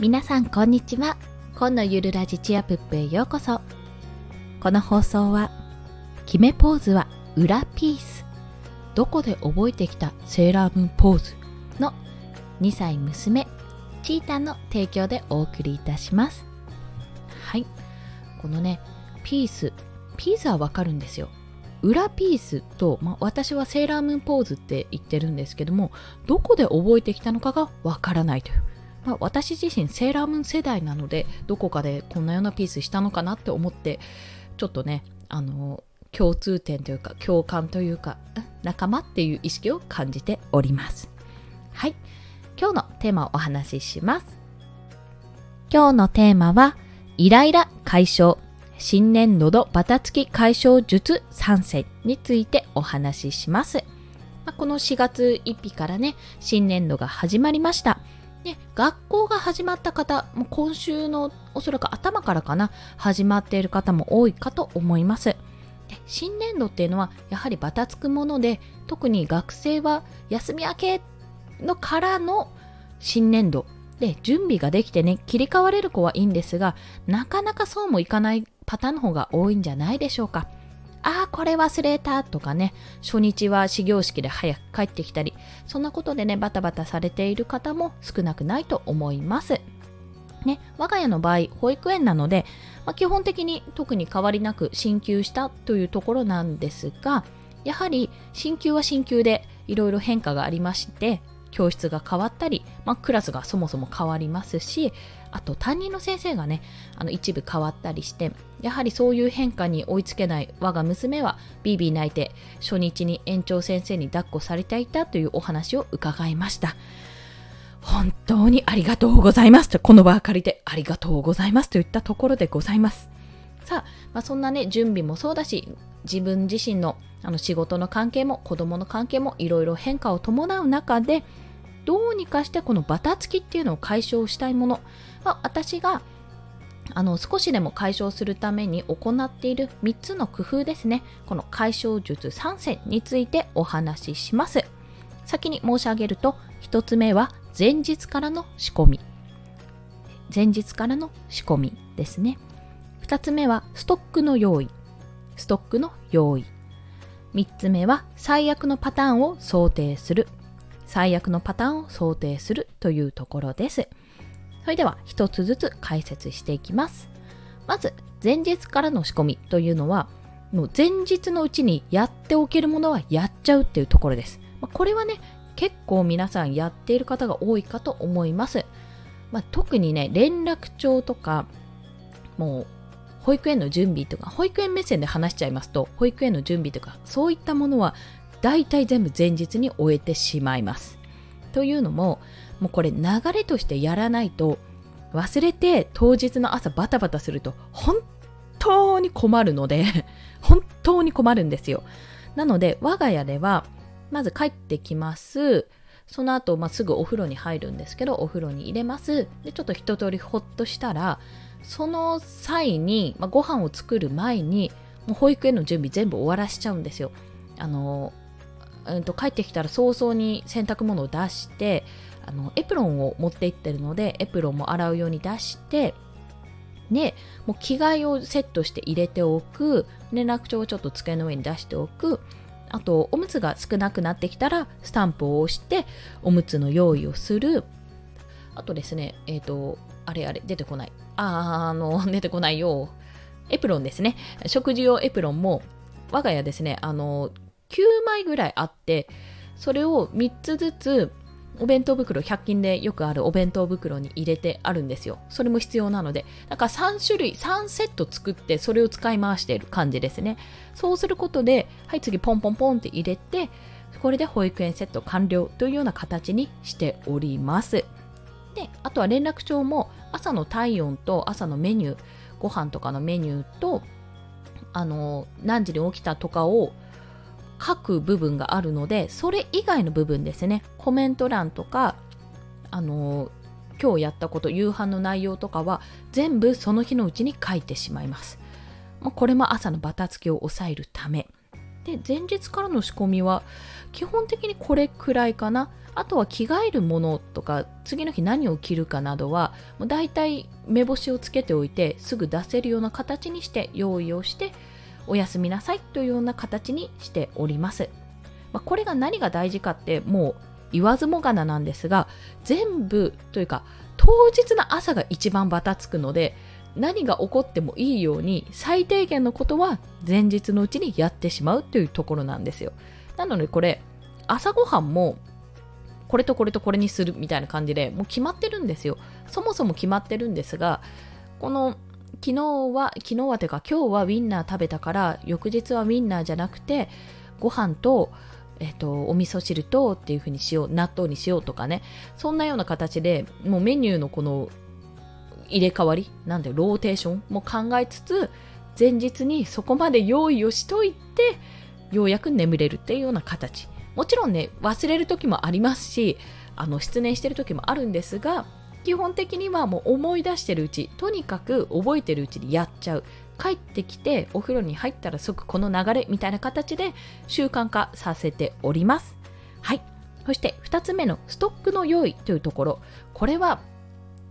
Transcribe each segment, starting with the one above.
皆さんこんにちは。今のゆるラジチアプップへようこそ。この放送は決めポーズは裏ピース。どこで覚えてきたセーラームーンポーズ？の2歳娘チータの提供でお送りいたします。はい。このねピースピースはわかるんですよ。裏ピースと、まあ、私はセーラームーンポーズって言ってるんですけどもどこで覚えてきたのかがわからないという。まあ、私自身セーラームーン世代なのでどこかでこんなようなピースしたのかなって思ってちょっとねあの共通点というか共感というか仲間っていう意識を感じております。はい。今日のテーマをお話しします。今日のテーマはイライラ解消新年度のバタつき解消術3選についてお話しします、まあ、この4月1日からね新年度が始まりました。ね、学校が始まった方、もう今週のおそらく頭からかな、始まっている方も多いかと思います。新年度っていうのはやはりバタつくもので、特に学生は休み明けのからの新年度で準備ができてね、切り替われる子はいいんですが、なかなかそうもいかないパターンの方が多いんじゃないでしょうか。ああ、これ忘れたとかね、初日は始業式で早く帰ってきたり、そんなことでね、バタバタされている方も少なくないと思います。ね、我が家の場合、保育園なので、まあ、基本的に特に変わりなく進級したというところなんですが、やはり進級は進級でいろいろ変化がありまして、教室が変わったり、まあ、クラスがそもそも変わりますし、あと担任の先生がね、あの一部変わったりして、やはりそういう変化に追いつけない我が娘はビービー泣いて初日に園長先生に抱っこされていたというお話を伺いました。本当にありがとうございますと、この場を借りてありがとうございますといったところでございます。さあ、まあ、そんなね、準備もそうだし、自分自身のあの仕事の関係も子供の関係もいろいろ変化を伴う中で、どうにかしてこのバタつきっていうのを解消したいもの。は私があの少しでも解消するために行っている3つの工夫ですね。この解消術3選についてお話しします。先に申し上げると1つ目は前日からの仕込み。前日からの仕込みですね。2つ目はストックの用意。ストックの用意。3つ目は最悪のパターンを想定する。最悪のパターンを想定するというところです。それでは一つずつ解説していきます。まず前日からの仕込みというのはもう前日のうちにやっておけるものはやっちゃうっていうところです、まあ、これはね結構皆さんやっている方が多いかと思います、まあ、特にね連絡帳とかもう保育園の準備とか保育園目線で話しちゃいますと保育園の準備とかそういったものは大体全部前日に終えてしまいます。というのも、もうこれ流れとしてやらないと忘れて当日の朝バタバタすると本当に困るので 本当に困るんですよ。なので我が家ではまず帰ってきます。その後、まあ、すぐお風呂に入るんですけど、お風呂に入れます。で、ちょっと一通りほっとしたら、その際に、まあ、ご飯を作る前に、もう保育園の準備全部終わらしちゃうんですよ。あの、うんと、帰ってきたら早々に洗濯物を出してあのエプロンを持って行ってるのでエプロンも洗うように出してでもう着替えをセットして入れておく。連絡帳をちょっと机の上に出しておく。あとおむつが少なくなってきたらスタンプを押しておむつの用意をする。あとですねえっ、ー、とあれあれ出てこない。ああの出てこないよう。エプロンですね。食事用エプロンも我が家ですねあの9枚ぐらいあってそれを3つずつお弁当袋100均でよくあるお弁当袋に入れてあるんですよ。それも必要なのでだから3種類3セット作ってそれを使い回している感じですね。そうすることではい次ポンポンポンって入れてこれで保育園セット完了というような形にしております。であとは連絡帳も朝の体温と朝のメニューご飯とかのメニューとあの何時に起きたとかを書く部分があるのでそれ以外の部分ですね。コメント欄とかあの今日やったこと夕飯の内容とかは全部その日のうちに書いてしまいます。これも朝のバタつきを抑えるため。で前日からの仕込みは基本的にこれくらいかな。あとは着替えるものとか次の日何を着るかなどはもう大体目星をつけておいてすぐ出せるような形にして用意をしておやすみなさいというような形にしております、まあ、これが何が大事かってもう言わずもがななんですが全部というか当日の朝が一番バタつくので何が起こってもいいように最低限のことは前日のうちにやってしまうというところなんですよ。なのでこれ朝ごはんもこれとこれとこれにするみたいな感じでもう決まってるんですよ。そもそも決まってるんですがこの昨日は昨日はてか今日はウィンナー食べたから翌日はウィンナーじゃなくてご飯とえっと、お味噌汁とっていう風にしよう納豆にしようとかね。そんなような形でもうメニューのこの入れ替わりなんでローテーションも考えつつ前日にそこまで用意をしといてようやく眠れるっていうような形。もちろんね忘れる時もありますしあの失念してる時もあるんですが基本的にはもう思い出してるうちとにかく覚えてるうちにやっちゃう。帰ってきてお風呂に入ったら即この流れみたいな形で習慣化させております。はい。そして2つ目のストックの用意というところ。これは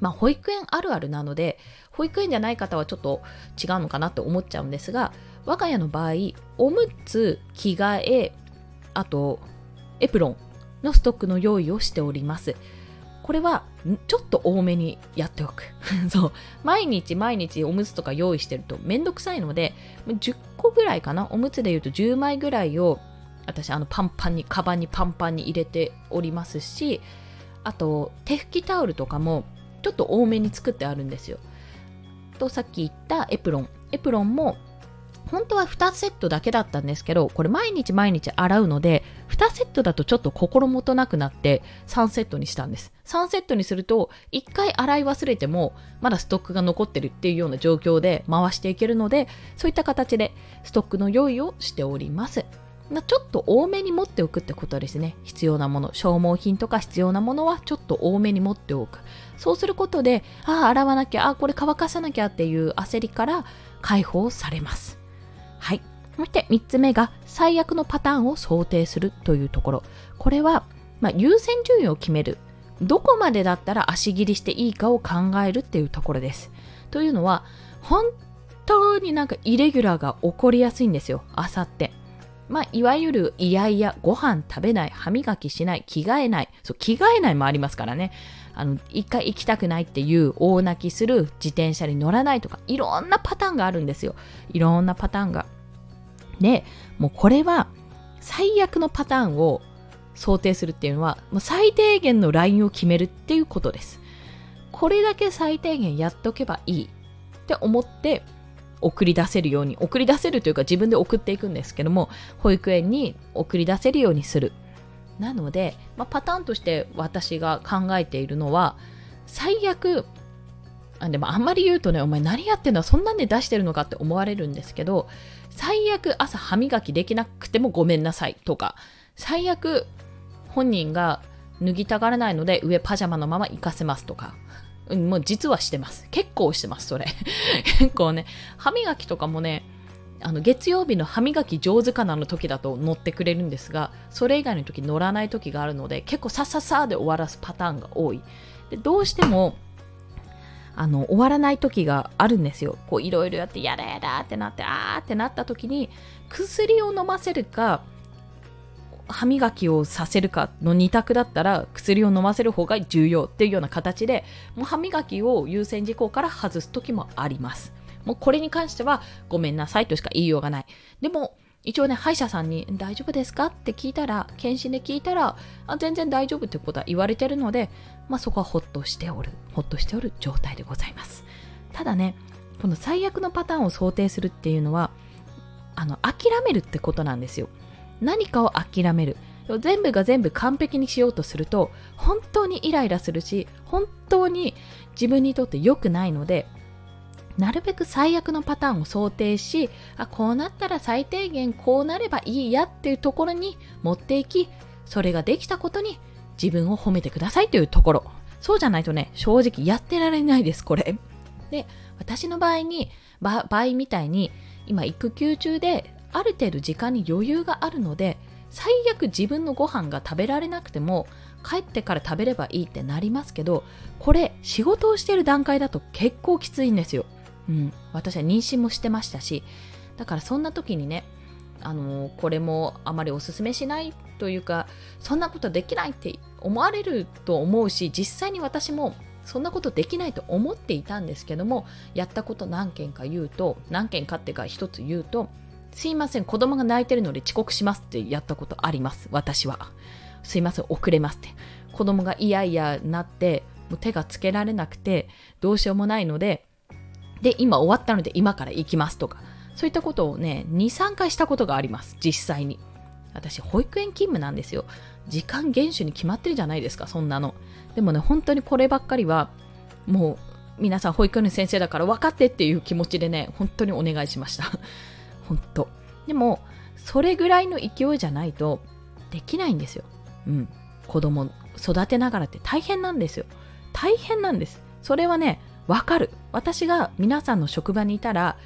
まあ、保育園あるあるなので保育園じゃない方はちょっと違うのかなって思っちゃうんですが我が家の場合おむつ着替えあとエプロンのストックの用意をしております。これはちょっと多めにやっておく。そう。毎日毎日おむつとか用意してるとめんどくさいので10個ぐらいかな？おむつでいうと10枚ぐらいを私あのパンパンにカバンにパンパンに入れておりますしあと手拭きタオルとかもちょっと多めに作ってあるんですよとさっき言ったエプロンエプロンも本当は2セットだけだったんですけど、これ毎日毎日洗うので、2セットだとちょっと心もとなくなって3セットにしたんです。3セットにすると、1回洗い忘れても、まだストックが残ってるっていうような状況で回していけるので、そういった形でストックの用意をしております。ちょっと多めに持っておくってことですね。必要なもの、消耗品とか必要なものはちょっと多めに持っておく。そうすることで、ああ、洗わなきゃ、ああ、これ乾かさなきゃっていう焦りから解放されます。はい。そして3つ目が最悪のパターンを想定するというところ。これは、まあ、優先順位を決める。どこまでだったら足切りしていいかを考えるっていうところです。というのは、本当になんかイレギュラーが起こりやすいんですよ、朝って。まあ、いわゆるいやいや、ご飯食べない、歯磨きしない、着替えない。そう、着替えないもありますからね。あの、一回行きたくないっていう大泣きする自転車に乗らないとか、いろんなパターンがあるんですよ。いろんなパターンが。で、もうこれは最悪のパターンを想定するっていうのは、最低限のラインを決めるっていうことです。これだけ最低限やっとけばいいって思って送り出せるように、送り出せるというか自分で送っていくんですけども、保育園に送り出せるようにする。なので、まあ、パターンとして私が考えているのは、最悪、あでもあんまり言うとね、お前何やってんだ、そんなんで出してるのかって思われるんですけど、最悪朝歯磨きできなくてもごめんなさいとか、最悪本人が脱ぎたがらないので上パジャマのまま行かせますとか、うん、もう実はしてます。結構してます、それ。結構ね、歯磨きとかもね、あの月曜日の歯磨き上手かなの時だと乗ってくれるんですが、それ以外の時乗らない時があるので、結構さささで終わらすパターンが多い。でどうしても、あの終わらない時があるんですよ。こういろいろやってやだやだってなってあーってなった時に薬を飲ませるか歯磨きをさせるかの2択だったら薬を飲ませる方が重要っていうような形でもう歯磨きを優先事項から外す時もあります。もうこれに関してはごめんなさいとしか言いようがない。でも一応ね、歯医者さんに大丈夫ですかって聞いたら、検診で聞いたら、あ全然大丈夫ってことは言われてるので、まあそこはほっとしておる、ほっとしておる状態でございます。ただね、この最悪のパターンを想定するっていうのは、あの、諦めるってことなんですよ。何かを諦める。全部が全部完璧にしようとすると、本当にイライラするし、本当に自分にとって良くないので、なるべく最悪のパターンを想定しあこうなったら最低限こうなればいいやっていうところに持っていきそれができたことに自分を褒めてくださいというところ。そうじゃないとね正直やってられないですこれ。で私の場合に場合みたいに今育休中である程度時間に余裕があるので最悪自分のご飯が食べられなくても帰ってから食べればいいってなりますけどこれ仕事をしてる段階だと結構きついんですよ、うん、私は妊娠もしてましたしだからそんな時にねあのこれもあまりおすすめしないというかそんなことできないって思われると思うし実際に私もそんなことできないと思っていたんですけどもやったこと何件か言うと何件かっていうか一つ言うとすいません子供が泣いてるので遅刻しますってやったことあります私は。すいません遅れますって。子供が嫌々なってもう手がつけられなくてどうしようもないのでで今終わったので今から行きますとかそういったことをね23回したことがあります実際に。私保育園勤務なんですよ。時間厳守に決まってるじゃないですかそんなの。でもね本当にこればっかりはもう皆さん保育園の先生だから分かってっていう気持ちでね本当にお願いしました。本当。でもそれぐらいの勢いじゃないとできないんですよ。うん。子供育てながらって大変なんですよ。大変なんです。それはねわかる。私が皆さんの職場にいたら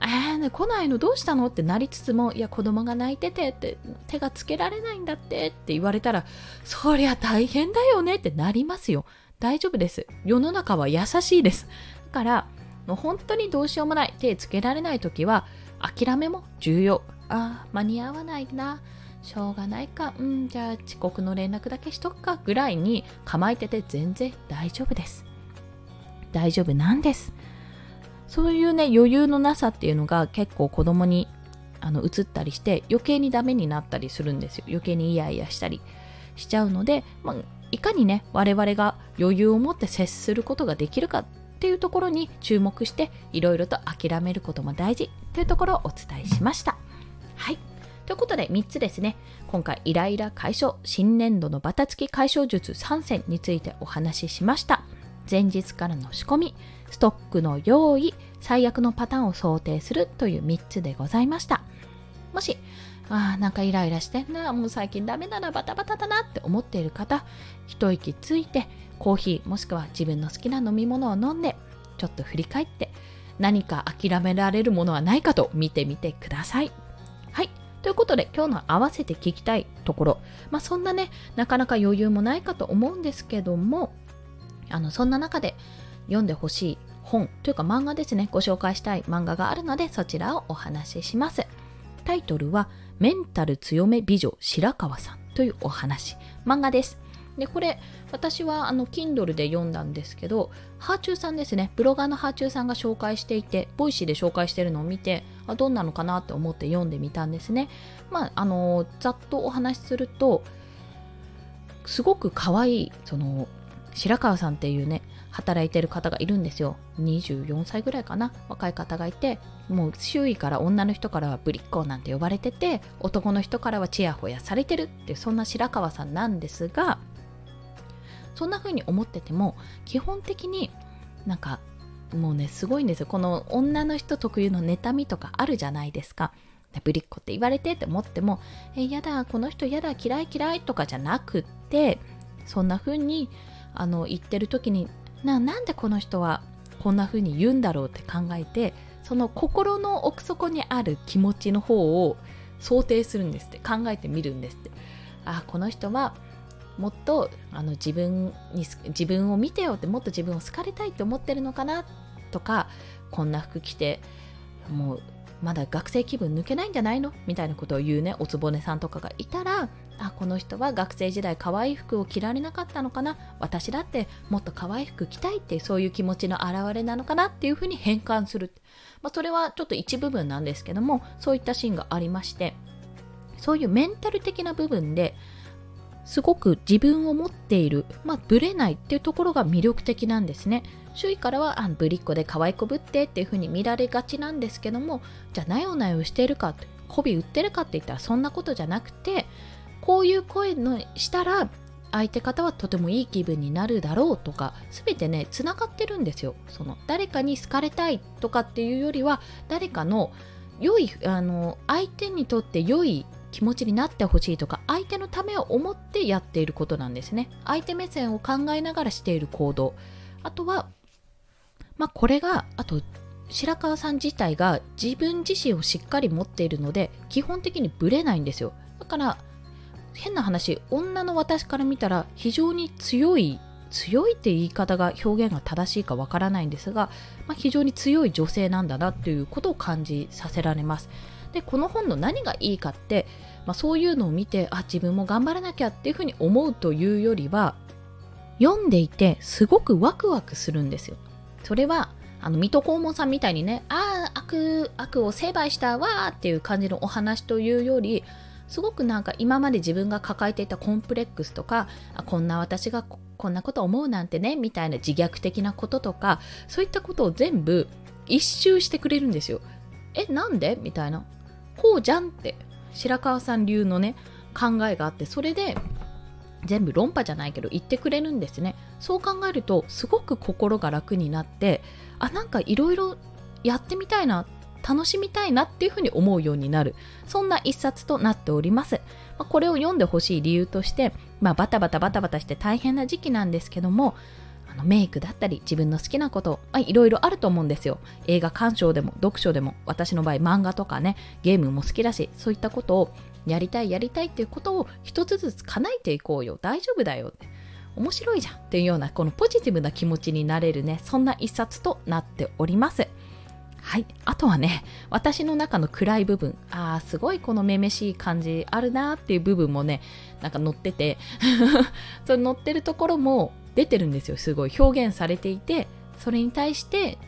えーね、来ないのどうしたの？ってなりつつも、いや、子供が泣いててって、手がつけられないんだってって言われたら、そりゃ大変だよねってなりますよ。大丈夫です。世の中は優しいです。だから、もう本当にどうしようもない、手つけられない時は、諦めも重要。あ、間に合わないな。しょうがないか。うん、じゃあ遅刻の連絡だけしとくか。ぐらいに構えてて全然大丈夫です。大丈夫なんです。そういうね余裕のなさっていうのが結構子供にあの移ったりして余計にダメになったりするんですよ。余計にイヤイヤしたりしちゃうので、まあ、いかにね我々が余裕を持って接することができるかっていうところに注目していろいろと諦めることも大事というところをお伝えしました。はい。ということで3つですね。今回イライラ解消新年度のバタつき解消術3選についてお話ししました。前日からの仕込みストックの用意最悪のパターンを想定するという3つでございました。もしあーなんかイライラしてんなもう最近ダメだなバタバタだなって思っている方一息ついてコーヒーもしくは自分の好きな飲み物を飲んでちょっと振り返って何か諦められるものはないかと見てみてください。はい。ということで今日の合わせて聞きたいところ。まあそんなねなかなか余裕もないかと思うんですけどもあのそんな中で読んでほしい本というか漫画ですね。ご紹介したい漫画があるのでそちらをお話しします。タイトルはメンタル強め美女白川さんというお話。漫画です。でこれ私はあの Kindle で読んだんですけどハーチューさんですね。ブロガーのハーチューさんが紹介していてボイシーで紹介してるのを見てあどんなのかなって思って読んでみたんですね。まああのざっとお話しするとすごく可愛いその白川さんっていうね働いてる方がいるんですよ。24歳ぐらいかな若い方がいてもう周囲から女の人からはぶりっ子なんて呼ばれてて男の人からはチヤホヤされてるってそんな白川さんなんですがそんな風に思ってても基本的になんかもうねすごいんですよ。この女の人特有の妬みとかあるじゃないですか。ぶりっ子って言われてって思ってもえやだこの人やだ嫌い嫌いとかじゃなくってそんな風にあの言ってる時にななんでこの人はこんな風に言うんだろうって考えてその心の奥底にある気持ちの方を想定するんですって考えてみるんですって。あこの人はもっとあの自分に自分を見てよってもっと自分を好かれたいって思ってるのかなとかこんな服着てもうまだ学生気分抜けないんじゃないのみたいなことを言うねおつぼねさんとかがいたらあこの人は学生時代可愛い服を着られなかったのかな？私だってもっと可愛い服着たいってそういう気持ちの表れなのかなっていうふうに変換する、まあ、それはちょっと一部分なんですけどもそういったシーンがありましてそういうメンタル的な部分ですごく自分を持っている、まあ、ブレないっていうところが魅力的なんですね。周囲からはあぶりっ子で可愛い子ぶってっていう風に見られがちなんですけどもじゃあなよなよしてるか媚び売ってるかって言ったらそんなことじゃなくてこういう声のしたら相手方はとてもいい気分になるだろうとか全てねつながってるんですよ。その誰かに好かれたいとかっていうよりは誰かの良いあの相手にとって良い気持ちになってほしいとか相手のためを思ってやっていることなんですね。相手目線を考えながらしている行動。あとはまあこれがあと白川さん自体が自分自身をしっかり持っているので基本的にブレないんですよ。だから変な話女の私から見たら非常に強い強いって言い方が表現が正しいかわからないんですが、まあ、非常に強い女性なんだなっていうことを感じさせられます。でこの本の何がいいかって、まあ、そういうのを見てあ自分も頑張らなきゃっていうふうに思うというよりは読んでいてすごくワクワクするんですよ。それはあの水戸黄門さんみたいにねああ悪悪を成敗したわーっていう感じのお話というよりすごくなんか今まで自分が抱えていたコンプレックスとかこんな私がこんなこと思うなんてねみたいな自虐的なこととかそういったことを全部一周してくれるんですよ。えなんで？みたいな。こうじゃんって。白川さん流のね考えがあってそれで全部論破じゃないけど言ってくれるんですね。そう考えるとすごく心が楽になってあなんかいろいろやってみたいなっ楽しみたいなっていうふうに思うようになる。そんな一冊となっております、まあ、これを読んでほしい理由として、まあ、バタバタバタバタして大変な時期なんですけどもあのメイクだったり自分の好きなこといろいろあると思うんですよ。映画鑑賞でも読書でも私の場合漫画とかねゲームも好きだしそういったことをやりたいやりたいっていうことを一つずつ叶えていこうよ。大丈夫だよ。って面白いじゃんっていうようなこのポジティブな気持ちになれるね。そんな一冊となっております。はい。あとはね、私の中の暗い部分、ああ、すごいこのめめしい感じあるなっていう部分もね、なんか載ってて その載ってるところも出てるんですよ。すごい表現されていて、それに対して、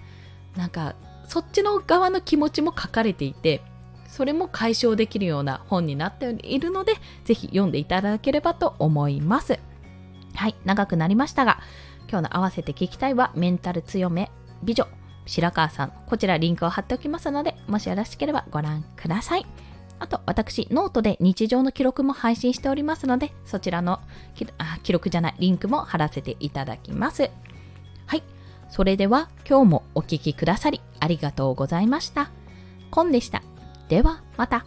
なんか、そっちの側の気持ちも書かれていて、それも解消できるような本になっているので、ぜひ読んでいただければと思います。はい、長くなりましたが、今日の合わせて聞きたいは、メンタル強め美女白川さん、こちらリンクを貼っておきますので、もしよろしければご覧ください。あと、私、ノートで日常の記録も配信しておりますので、そちらの記録じゃない、リンクも貼らせていただきます。はい。それでは、今日もお聴きくださりありがとうございました。コンでした。では、また。